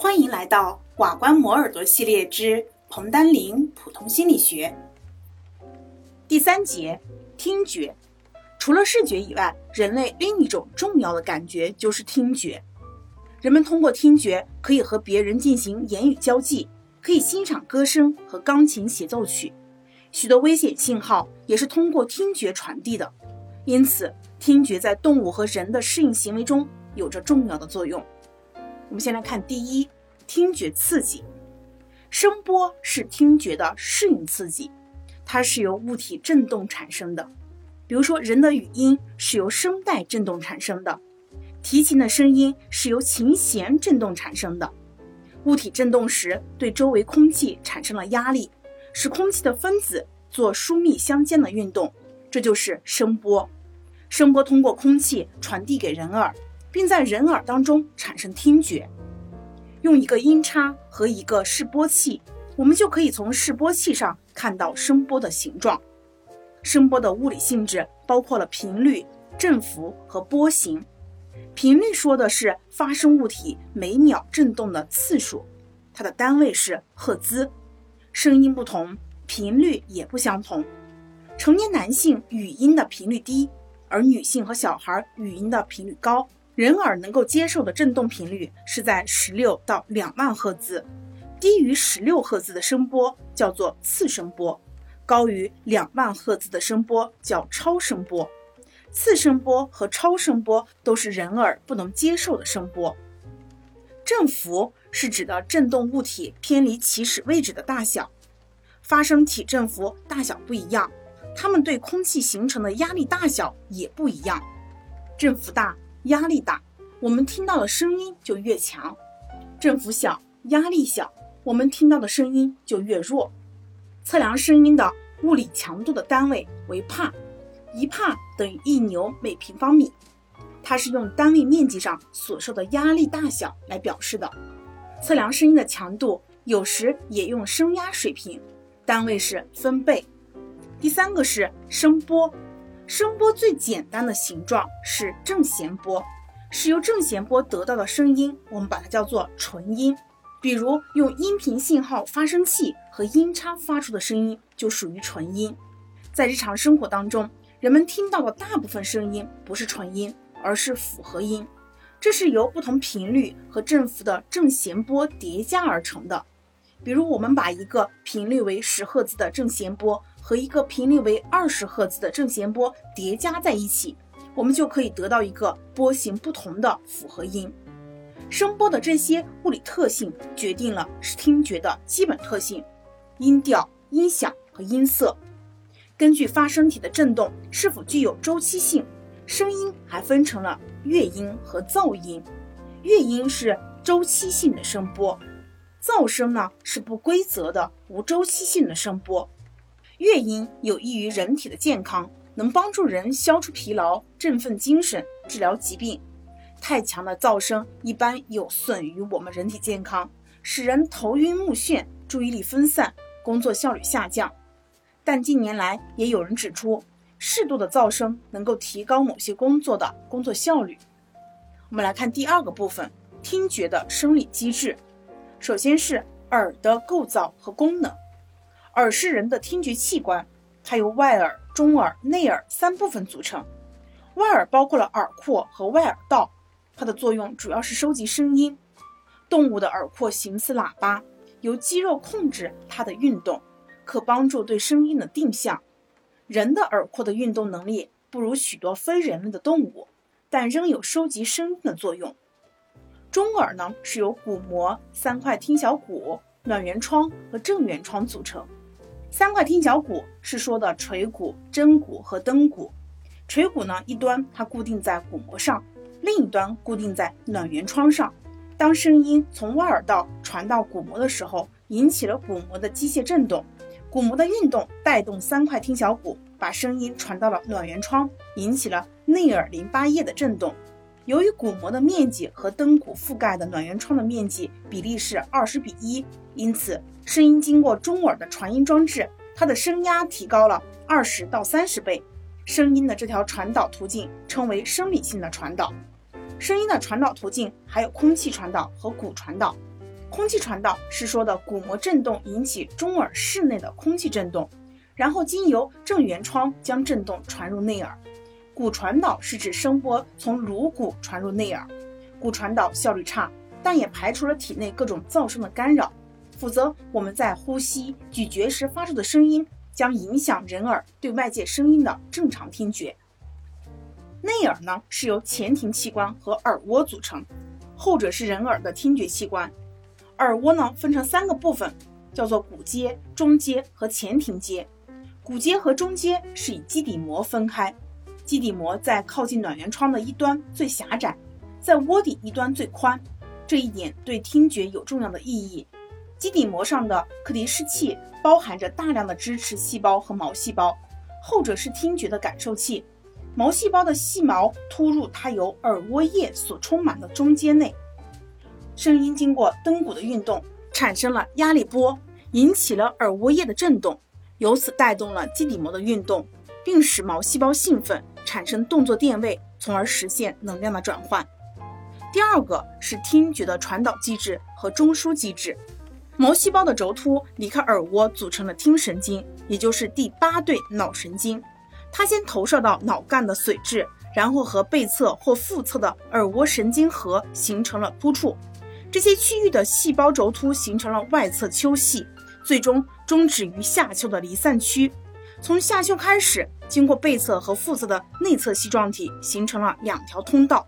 欢迎来到寡关磨耳朵系列之彭丹林普通心理学第三节：听觉。除了视觉以外，人类另一种重要的感觉就是听觉。人们通过听觉可以和别人进行言语交际，可以欣赏歌声和钢琴协奏曲。许多危险信号也是通过听觉传递的。因此，听觉在动物和人的适应行为中有着重要的作用。我们先来看第一，听觉刺激。声波是听觉的适应刺激，它是由物体振动产生的。比如说，人的语音是由声带振动产生的，提琴的声音是由琴弦振动产生的。物体振动时，对周围空气产生了压力，使空气的分子做疏密相间的运动，这就是声波。声波通过空气传递给人耳。并在人耳当中产生听觉。用一个音叉和一个示波器，我们就可以从示波器上看到声波的形状。声波的物理性质包括了频率、振幅和波形。频率说的是发生物体每秒振动的次数，它的单位是赫兹。声音不同，频率也不相同。成年男性语音的频率低，而女性和小孩语音的频率高。人耳能够接受的振动频率是在十六到两万赫兹，低于十六赫兹的声波叫做次声波，高于两万赫兹的声波叫超声波。次声波和超声波都是人耳不能接受的声波。振幅是指的振动物体偏离起始位置的大小，发生体振幅大小不一样，它们对空气形成的压力大小也不一样，振幅大。压力大，我们听到的声音就越强；振幅小，压力小，我们听到的声音就越弱。测量声音的物理强度的单位为帕，一帕等于一牛每平方米，它是用单位面积上所受的压力大小来表示的。测量声音的强度有时也用声压水平，单位是分贝。第三个是声波。声波最简单的形状是正弦波，是由正弦波得到的声音，我们把它叫做纯音。比如用音频信号发生器和音叉发出的声音就属于纯音。在日常生活当中，人们听到的大部分声音不是纯音，而是复合音，这是由不同频率和振幅的正弦波叠加而成的。比如我们把一个频率为十赫兹的正弦波。和一个频率为二十赫兹的正弦波叠加在一起，我们就可以得到一个波形不同的复合音。声波的这些物理特性决定了是听觉的基本特性：音调、音响和音色。根据发声体的振动是否具有周期性，声音还分成了乐音和噪音。乐音是周期性的声波，噪声呢是不规则的无周期性的声波。乐音有益于人体的健康，能帮助人消除疲劳、振奋精神、治疗疾病。太强的噪声一般有损于我们人体健康，使人头晕目眩、注意力分散、工作效率下降。但近年来也有人指出，适度的噪声能够提高某些工作的工作效率。我们来看第二个部分：听觉的生理机制。首先是耳的构造和功能。耳是人的听觉器官，它由外耳、中耳、内耳三部分组成。外耳包括了耳廓和外耳道，它的作用主要是收集声音。动物的耳廓形似喇叭，由肌肉控制它的运动，可帮助对声音的定向。人的耳廓的运动能力不如许多非人类的动物，但仍有收集声音的作用。中耳呢是由鼓膜、三块听小骨、卵圆窗和正圆窗组成。三块听小骨是说的锤骨、针骨和灯骨。锤骨呢，一端它固定在鼓膜上，另一端固定在卵圆窗上。当声音从外耳道传到鼓膜的时候，引起了鼓膜的机械振动，鼓膜的运动带动三块听小骨，把声音传到了卵圆窗，引起了内耳淋巴液的振动。由于鼓膜的面积和灯骨覆盖的暖圆窗的面积比例是二十比一，因此声音经过中耳的传音装置，它的声压提高了二十到三十倍。声音的这条传导途径称为生理性的传导。声音的传导途径还有空气传导和骨传导。空气传导是说的鼓膜振动引起中耳室内的空气振动，然后经由正圆窗将振动传入内耳。骨传导是指声波从颅骨传入内耳，骨传导效率差，但也排除了体内各种噪声的干扰。否则，我们在呼吸、咀嚼时发出的声音将影响人耳对外界声音的正常听觉。内耳呢是由前庭器官和耳蜗组成，后者是人耳的听觉器官。耳蜗呢分成三个部分，叫做骨阶、中阶和前庭阶。骨阶和中阶是以基底膜分开，基底膜在靠近暖圆窗的一端最狭窄，在窝底一端最宽。这一点对听觉有重要的意义。基底膜上的可迪氏器包含着大量的支持细胞和毛细胞，后者是听觉的感受器。毛细胞的细毛突入它由耳蜗叶所充满的中间内，声音经过灯骨的运动产生了压力波，引起了耳蜗叶的振动，由此带动了基底膜的运动，并使毛细胞兴奋，产生动作电位，从而实现能量的转换。第二个是听觉的传导机制和中枢机制。毛细胞的轴突离开耳蜗，组成了听神经，也就是第八对脑神经。它先投射到脑干的髓质，然后和背侧或腹侧的耳蜗神经核形成了突触。这些区域的细胞轴突形成了外侧丘系，最终终止于下丘的离散区。从下丘开始，经过背侧和腹侧的内侧系状体，形成了两条通道。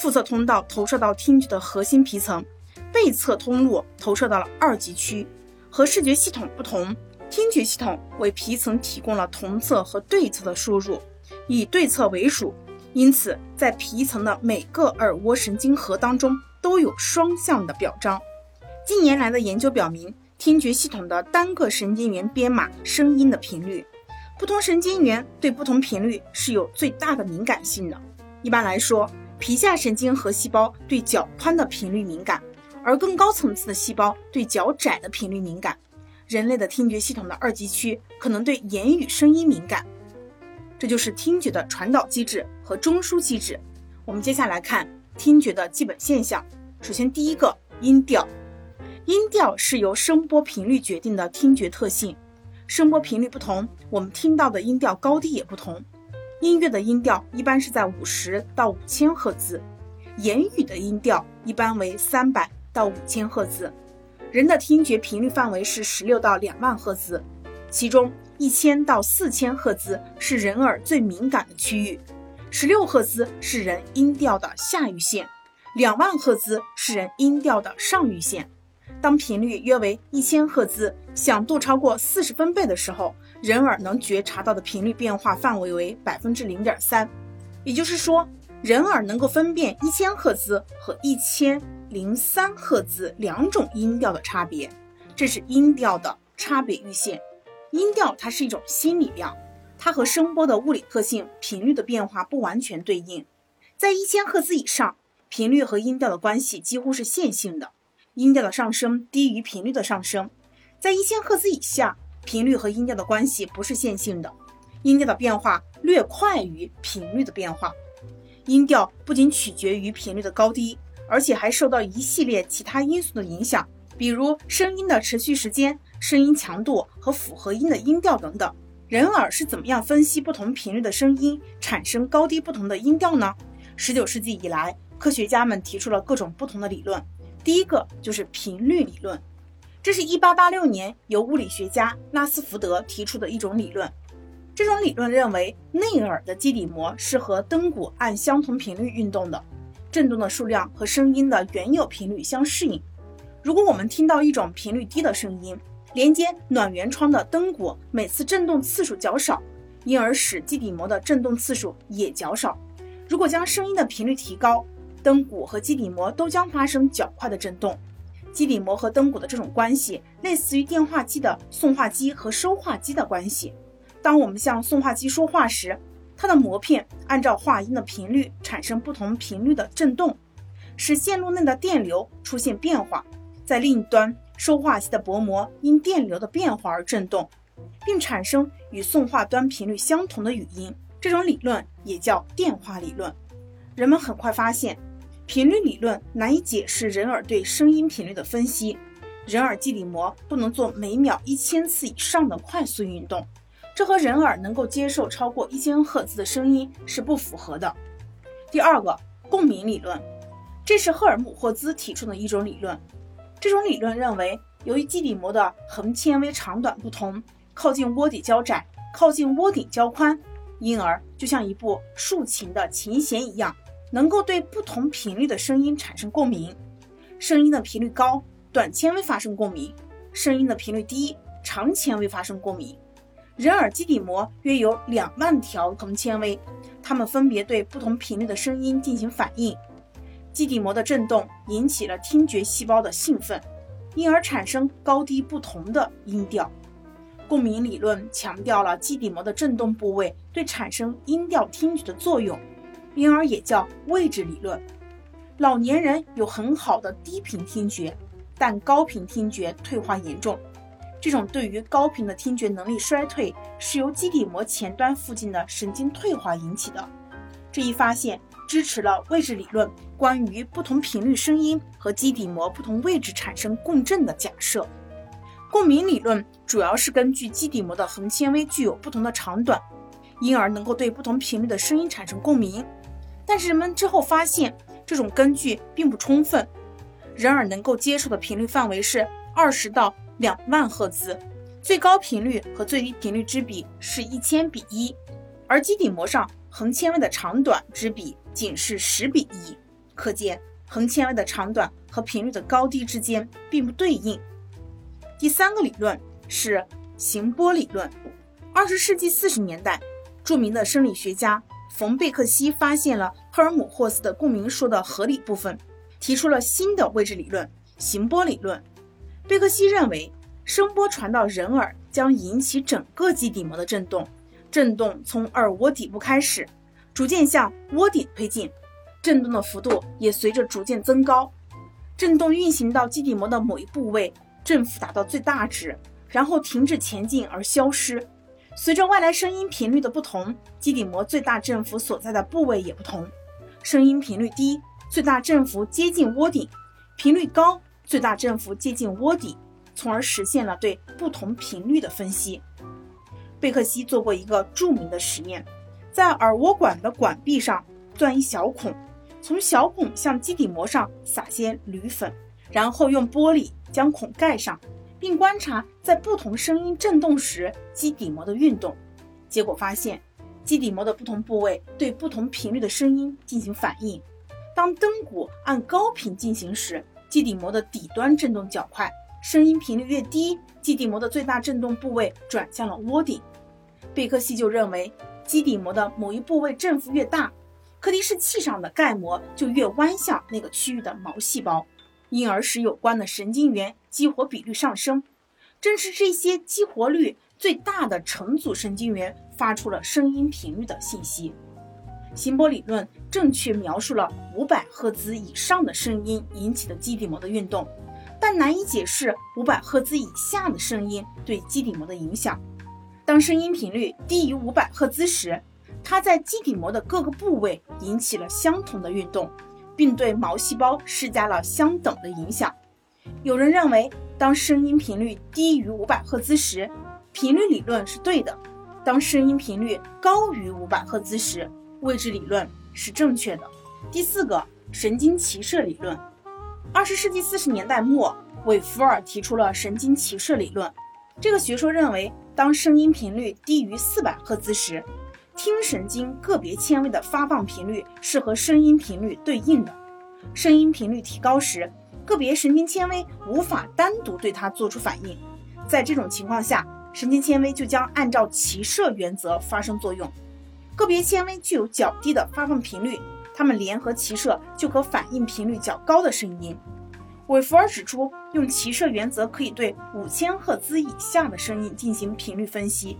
腹侧通道投射到听觉的核心皮层。背侧通路投射到了二级区，和视觉系统不同，听觉系统为皮层提供了同侧和对侧的输入，以对侧为主，因此在皮层的每个耳蜗神经核当中都有双向的表彰。近年来的研究表明，听觉系统的单个神经元编码声音的频率，不同神经元对不同频率是有最大的敏感性的。一般来说，皮下神经核细胞对较宽的频率敏感。而更高层次的细胞对较窄的频率敏感，人类的听觉系统的二级区可能对言语声音敏感，这就是听觉的传导机制和中枢机制。我们接下来看听觉的基本现象。首先，第一个音调，音调是由声波频率决定的听觉特性。声波频率不同，我们听到的音调高低也不同。音乐的音调一般是在五十到五千赫兹，言语的音调一般为三百。到五千赫兹，人的听觉频率范围是十六到两万赫兹，其中一千到四千赫兹是人耳最敏感的区域，十六赫兹是人音调的下域线，两万赫兹是人音调的上域线。当频率约为一千赫兹，响度超过四十分贝的时候，人耳能觉察到的频率变化范围为百分之零点三，也就是说，人耳能够分辨一千赫兹和一千。零三赫兹两种音调的差别，这是音调的差别域线。音调它是一种心理量，它和声波的物理特性频率的变化不完全对应。在一千赫兹以上，频率和音调的关系几乎是线性的，音调的上升低于频率的上升。在一千赫兹以下，频率和音调的关系不是线性的，音调的变化略快于频率的变化。音调不仅取决于频率的高低。而且还受到一系列其他因素的影响，比如声音的持续时间、声音强度和复合音的音调等等。人耳是怎么样分析不同频率的声音，产生高低不同的音调呢？十九世纪以来，科学家们提出了各种不同的理论。第一个就是频率理论，这是一八八六年由物理学家拉斯福德提出的一种理论。这种理论认为，内耳的基底膜是和灯骨按相同频率运动的。振动的数量和声音的原有频率相适应。如果我们听到一种频率低的声音，连接暖圆窗的灯骨每次振动次数较少，因而使基底膜的振动次数也较少。如果将声音的频率提高，灯骨和基底膜都将发生较快的振动。基底膜和灯骨的这种关系，类似于电话机的送话机和收话机的关系。当我们向送话机说话时，它的膜片按照话音的频率产生不同频率的振动，使线路内的电流出现变化。在另一端，收话机的薄膜因电流的变化而振动，并产生与送话端频率相同的语音。这种理论也叫电话理论。人们很快发现，频率理论难以解释人耳对声音频率的分析，人耳基底膜不能做每秒一千次以上的快速运动，这和人耳能够接受超过一千赫兹的声音是不符合的。第二个，共鸣理论，这是赫尔姆霍兹提出的一种理论。这种理论认为，由于基底膜的横纤维长短不同，靠近窝底较窄，靠近窝顶较宽，因而就像一部竖琴的琴弦一样。能够对不同频率的声音产生共鸣，声音的频率高，短纤维发生共鸣；声音的频率低，长纤维发生共鸣。人耳基底膜约有两万条横纤维，它们分别对不同频率的声音进行反应。基底膜的振动引起了听觉细胞的兴奋，因而产生高低不同的音调。共鸣理论强调了基底膜的振动部位对产生音调听觉的作用。因而也叫位置理论。老年人有很好的低频听觉，但高频听觉退化严重。这种对于高频的听觉能力衰退，是由基底膜前端附近的神经退化引起的。这一发现支持了位置理论关于不同频率声音和基底膜不同位置产生共振的假设。共鸣理论主要是根据基底膜的横纤维具有不同的长短，因而能够对不同频率的声音产生共鸣。但是人们之后发现，这种根据并不充分。人耳能够接受的频率范围是二十到两万赫兹，最高频率和最低频率之比是一千比一，而基底膜上横纤维的长短之比仅是十比一，可见横纤维的长短和频率的高低之间并不对应。第三个理论是行波理论。二十世纪四十年代，著名的生理学家。冯贝克西发现了赫尔姆霍斯的共鸣说的合理部分，提出了新的位置理论——行波理论。贝克西认为，声波传到人耳将引起整个基底膜的振动，振动从耳蜗底部开始，逐渐向窝顶推进，振动的幅度也随着逐渐增高。振动运行到基底膜的某一部位，振幅达到最大值，然后停止前进而消失。随着外来声音频率的不同，基底膜最大振幅所在的部位也不同。声音频率低，最大振幅接近窝顶；频率高，最大振幅接近窝底，从而实现了对不同频率的分析。贝克西做过一个著名的实验，在耳蜗管的管壁上钻一小孔，从小孔向基底膜上撒些铝粉，然后用玻璃将孔盖上。并观察在不同声音振动时基底膜的运动，结果发现，基底膜的不同部位对不同频率的声音进行反应。当灯鼓按高频进行时，基底膜的底端振动较快；声音频率越低，基底膜的最大振动部位转向了窝顶。贝克西就认为，基底膜的某一部位振幅越大，可迪式器上的盖膜就越弯向那个区域的毛细胞。因而使有关的神经元激活比率上升，正是这些激活率最大的成组神经元发出了声音频率的信息。行波理论正确描述了五百赫兹以上的声音引起的基底膜的运动，但难以解释五百赫兹以下的声音对基底膜的影响。当声音频率低于五百赫兹时，它在基底膜的各个部位引起了相同的运动。并对毛细胞施加了相等的影响。有人认为，当声音频率低于五百赫兹时，频率理论是对的；当声音频率高于五百赫兹时，位置理论是正确的。第四个，神经骑射理论。二十世纪四十年代末，韦弗尔提出了神经骑射理论。这个学说认为，当声音频率低于四百赫兹时，听神经个别纤维的发放频率是和声音频率对应的，声音频率提高时，个别神经纤维无法单独对它做出反应，在这种情况下，神经纤维就将按照骑射原则发生作用。个别纤维具有较低的发放频率，它们联合骑射就可反应频率较高的声音。韦弗尔指出，用骑射原则可以对五千赫兹以下的声音进行频率分析。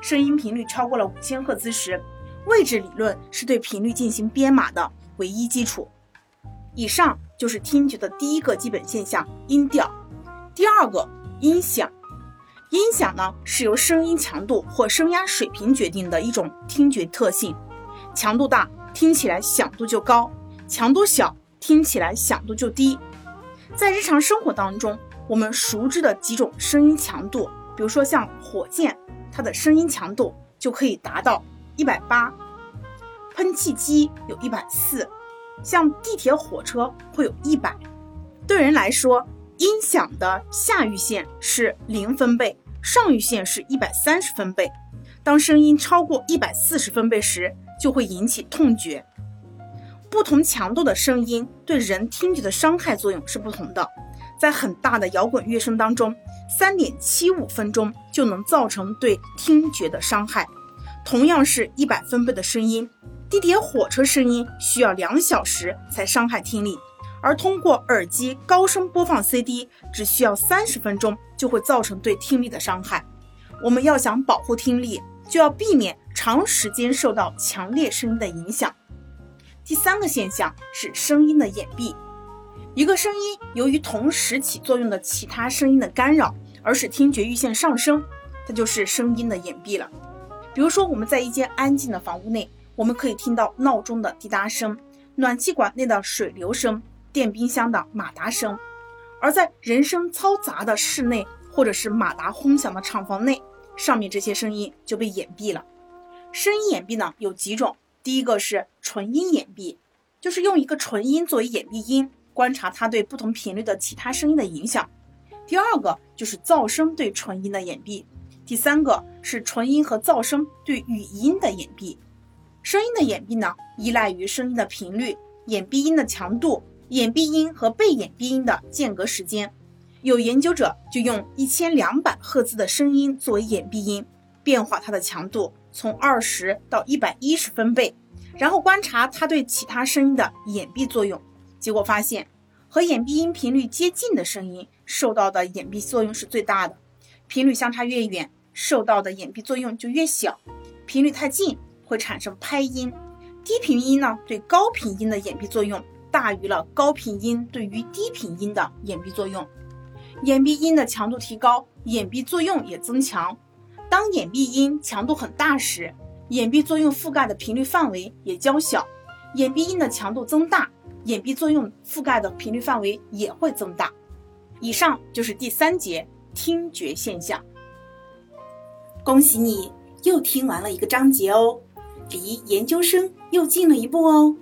声音频率超过了五千赫兹时，位置理论是对频率进行编码的唯一基础。以上就是听觉的第一个基本现象——音调。第二个，音响。音响呢，是由声音强度或声压水平决定的一种听觉特性。强度大，听起来响度就高；强度小，听起来响度就低。在日常生活当中，我们熟知的几种声音强度，比如说像火箭，它的声音强度就可以达到一百八；喷气机有一百四，像地铁、火车会有一百。对人来说，音响的下阈线是零分贝，上阈线是一百三十分贝。当声音超过一百四十分贝时，就会引起痛觉。不同强度的声音对人听觉的伤害作用是不同的。在很大的摇滚乐声当中，三点七五分钟就能造成对听觉的伤害。同样是一百分贝的声音，地铁、火车声音需要两小时才伤害听力，而通过耳机高声播放 CD 只需要三十分钟就会造成对听力的伤害。我们要想保护听力。就要避免长时间受到强烈声音的影响。第三个现象是声音的掩蔽。一个声音由于同时起作用的其他声音的干扰，而使听觉阈线上升，它就是声音的掩蔽了。比如说，我们在一间安静的房屋内，我们可以听到闹钟的滴答声、暖气管内的水流声、电冰箱的马达声；而在人声嘈杂的室内，或者是马达轰响的厂房内。上面这些声音就被掩蔽了。声音掩蔽呢有几种，第一个是纯音掩蔽，就是用一个纯音作为掩蔽音，观察它对不同频率的其他声音的影响。第二个就是噪声对纯音的掩蔽。第三个是纯音和噪声对语音的掩蔽。声音的掩蔽呢，依赖于声音的频率、掩蔽音的强度、掩蔽音和被掩蔽音的间隔时间。有研究者就用一千两百赫兹的声音作为掩蔽音，变化它的强度从二十到一百一十分贝，然后观察它对其他声音的掩蔽作用。结果发现，和掩蔽音频率接近的声音受到的掩蔽作用是最大的，频率相差越远，受到的掩蔽作用就越小。频率太近会产生拍音，低频音呢对高频音的掩蔽作用大于了高频音对于低频音的掩蔽作用。掩蔽音的强度提高，掩蔽作用也增强。当掩蔽音强度很大时，掩蔽作用覆盖的频率范围也较小；掩蔽音的强度增大，掩蔽作用覆盖的频率范围也会增大。以上就是第三节听觉现象。恭喜你又听完了一个章节哦，离研究生又近了一步哦。